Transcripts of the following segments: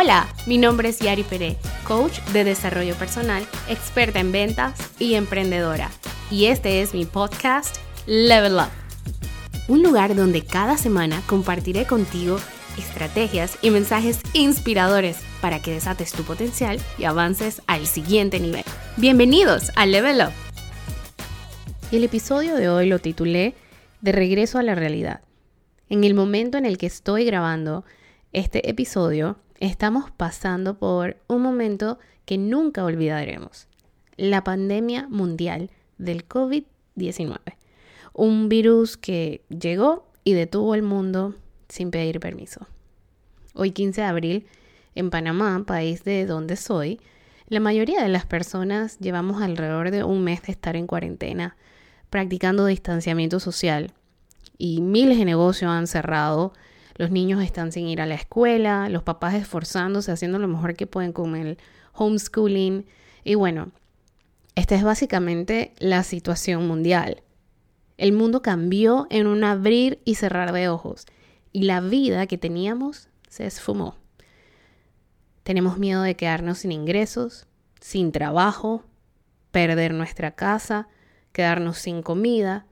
Hola, mi nombre es Yari Pérez, coach de desarrollo personal, experta en ventas y emprendedora. Y este es mi podcast Level Up. Un lugar donde cada semana compartiré contigo estrategias y mensajes inspiradores para que desates tu potencial y avances al siguiente nivel. Bienvenidos a Level Up. Y el episodio de hoy lo titulé De regreso a la realidad. En el momento en el que estoy grabando este episodio, estamos pasando por un momento que nunca olvidaremos. La pandemia mundial del COVID-19. Un virus que llegó y detuvo el mundo sin pedir permiso. Hoy 15 de abril, en Panamá, país de donde soy, la mayoría de las personas llevamos alrededor de un mes de estar en cuarentena, practicando distanciamiento social, y miles de negocios han cerrado, los niños están sin ir a la escuela, los papás esforzándose, haciendo lo mejor que pueden con el homeschooling. Y bueno, esta es básicamente la situación mundial. El mundo cambió en un abrir y cerrar de ojos y la vida que teníamos se esfumó. Tenemos miedo de quedarnos sin ingresos, sin trabajo, perder nuestra casa, quedarnos sin comida,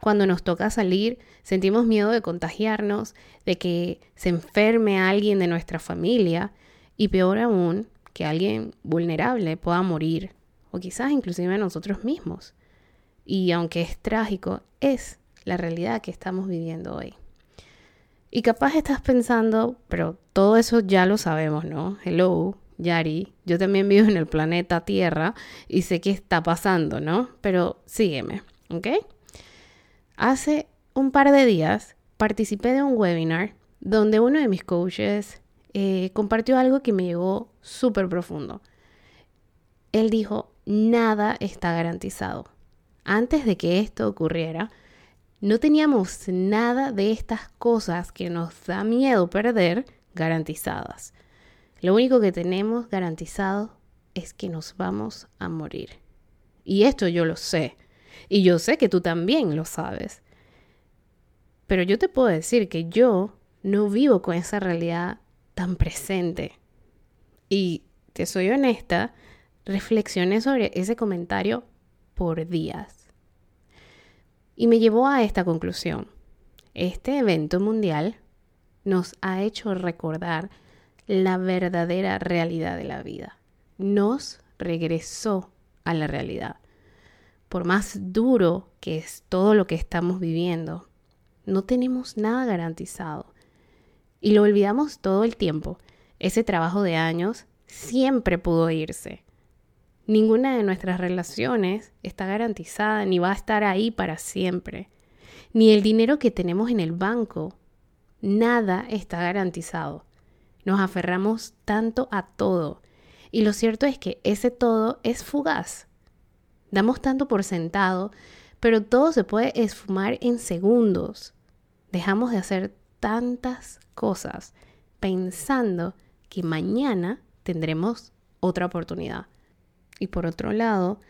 cuando nos toca salir, sentimos miedo de contagiarnos, de que se enferme alguien de nuestra familia y peor aún, que alguien vulnerable pueda morir o quizás inclusive nosotros mismos. Y aunque es trágico, es la realidad que estamos viviendo hoy. Y capaz estás pensando, pero todo eso ya lo sabemos, ¿no? Hello, Yari, yo también vivo en el planeta Tierra y sé qué está pasando, ¿no? Pero sígueme, ¿ok? Hace un par de días participé de un webinar donde uno de mis coaches eh, compartió algo que me llegó súper profundo. Él dijo, nada está garantizado. Antes de que esto ocurriera, no teníamos nada de estas cosas que nos da miedo perder garantizadas. Lo único que tenemos garantizado es que nos vamos a morir. Y esto yo lo sé. Y yo sé que tú también lo sabes. Pero yo te puedo decir que yo no vivo con esa realidad tan presente. Y te soy honesta, reflexioné sobre ese comentario por días. Y me llevó a esta conclusión. Este evento mundial nos ha hecho recordar la verdadera realidad de la vida. Nos regresó a la realidad por más duro que es todo lo que estamos viviendo, no tenemos nada garantizado. Y lo olvidamos todo el tiempo. Ese trabajo de años siempre pudo irse. Ninguna de nuestras relaciones está garantizada ni va a estar ahí para siempre. Ni el dinero que tenemos en el banco. Nada está garantizado. Nos aferramos tanto a todo. Y lo cierto es que ese todo es fugaz. Damos tanto por sentado, pero todo se puede esfumar en segundos. Dejamos de hacer tantas cosas pensando que mañana tendremos otra oportunidad. Y por otro lado,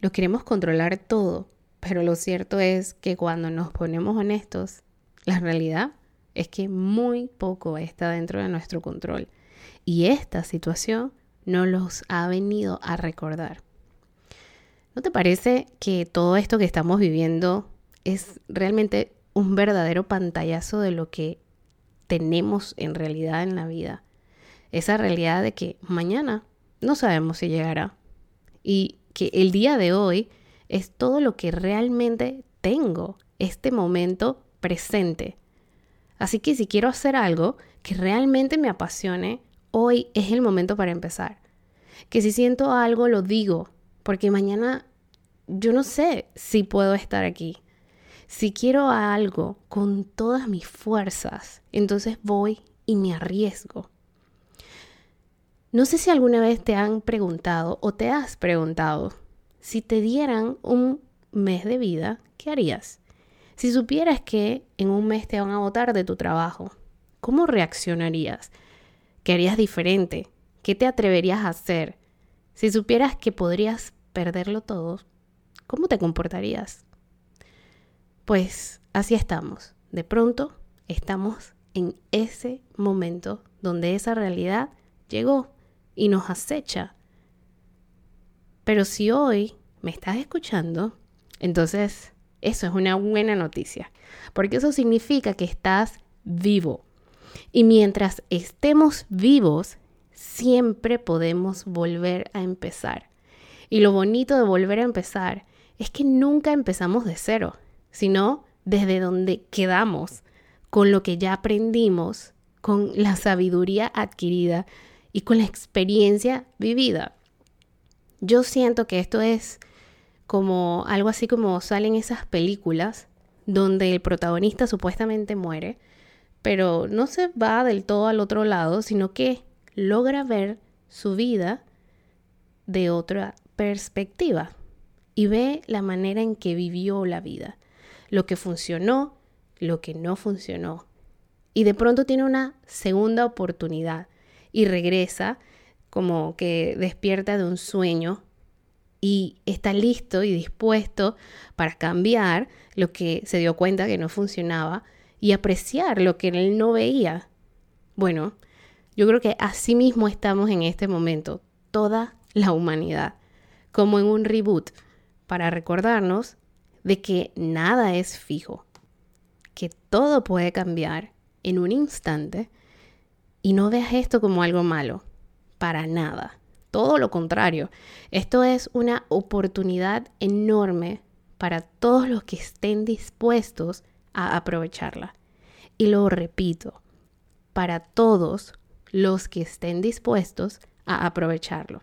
lo queremos controlar todo, pero lo cierto es que cuando nos ponemos honestos, la realidad es que muy poco está dentro de nuestro control. Y esta situación nos los ha venido a recordar. ¿No te parece que todo esto que estamos viviendo es realmente un verdadero pantallazo de lo que tenemos en realidad en la vida? Esa realidad de que mañana no sabemos si llegará y que el día de hoy es todo lo que realmente tengo, este momento presente. Así que si quiero hacer algo que realmente me apasione, hoy es el momento para empezar. Que si siento algo, lo digo, porque mañana yo no sé si puedo estar aquí. Si quiero algo con todas mis fuerzas, entonces voy y me arriesgo. No sé si alguna vez te han preguntado o te has preguntado, si te dieran un mes de vida, ¿qué harías? Si supieras que en un mes te van a votar de tu trabajo, ¿cómo reaccionarías? ¿Qué harías diferente? ¿Qué te atreverías a hacer? Si supieras que podrías perderlo todo, ¿cómo te comportarías? Pues así estamos. De pronto estamos en ese momento donde esa realidad llegó y nos acecha. Pero si hoy me estás escuchando, entonces eso es una buena noticia, porque eso significa que estás vivo. Y mientras estemos vivos, siempre podemos volver a empezar. Y lo bonito de volver a empezar es que nunca empezamos de cero, sino desde donde quedamos, con lo que ya aprendimos, con la sabiduría adquirida y con la experiencia vivida. Yo siento que esto es como algo así como salen esas películas donde el protagonista supuestamente muere, pero no se va del todo al otro lado, sino que logra ver su vida de otra perspectiva y ve la manera en que vivió la vida, lo que funcionó, lo que no funcionó. Y de pronto tiene una segunda oportunidad y regresa como que despierta de un sueño y está listo y dispuesto para cambiar lo que se dio cuenta que no funcionaba y apreciar lo que él no veía. Bueno, yo creo que así mismo estamos en este momento, toda la humanidad, como en un reboot, para recordarnos de que nada es fijo, que todo puede cambiar en un instante y no veas esto como algo malo, para nada. Todo lo contrario, esto es una oportunidad enorme para todos los que estén dispuestos a aprovecharla. Y lo repito, para todos los que estén dispuestos a aprovecharlo.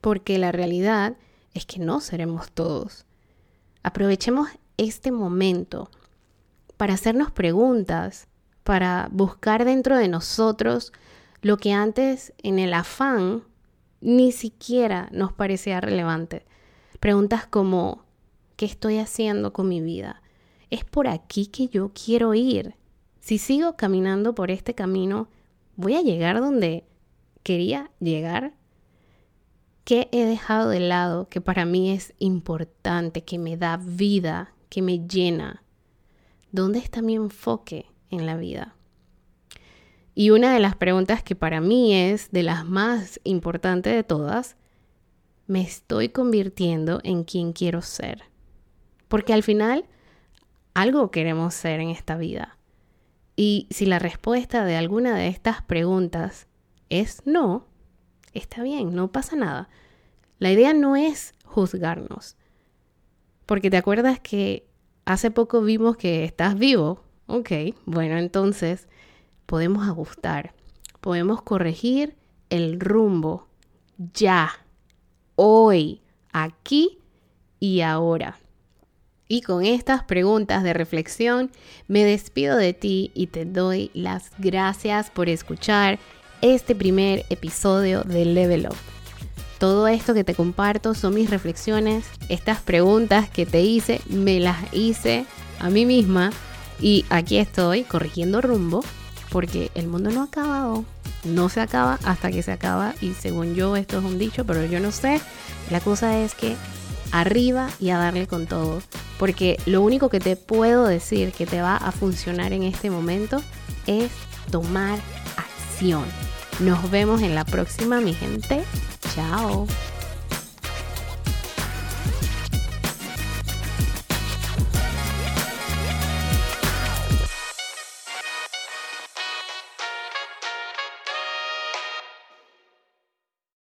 Porque la realidad es que no seremos todos. Aprovechemos este momento para hacernos preguntas, para buscar dentro de nosotros lo que antes en el afán ni siquiera nos parecía relevante. Preguntas como, ¿qué estoy haciendo con mi vida? ¿Es por aquí que yo quiero ir? Si sigo caminando por este camino, ¿voy a llegar donde quería llegar? ¿Qué he dejado de lado que para mí es importante, que me da vida, que me llena? ¿Dónde está mi enfoque en la vida? Y una de las preguntas que para mí es de las más importantes de todas, ¿me estoy convirtiendo en quien quiero ser? Porque al final, algo queremos ser en esta vida. Y si la respuesta de alguna de estas preguntas es no, está bien, no pasa nada. La idea no es juzgarnos. Porque te acuerdas que hace poco vimos que estás vivo. Ok, bueno, entonces podemos ajustar, podemos corregir el rumbo ya, hoy, aquí y ahora. Y con estas preguntas de reflexión me despido de ti y te doy las gracias por escuchar este primer episodio de Level Up. Todo esto que te comparto son mis reflexiones, estas preguntas que te hice, me las hice a mí misma y aquí estoy corrigiendo rumbo porque el mundo no ha acabado, no se acaba hasta que se acaba y según yo esto es un dicho, pero yo no sé, la cosa es que arriba y a darle con todo, porque lo único que te puedo decir que te va a funcionar en este momento es tomar acción. Nos vemos en la próxima, mi gente. Chao.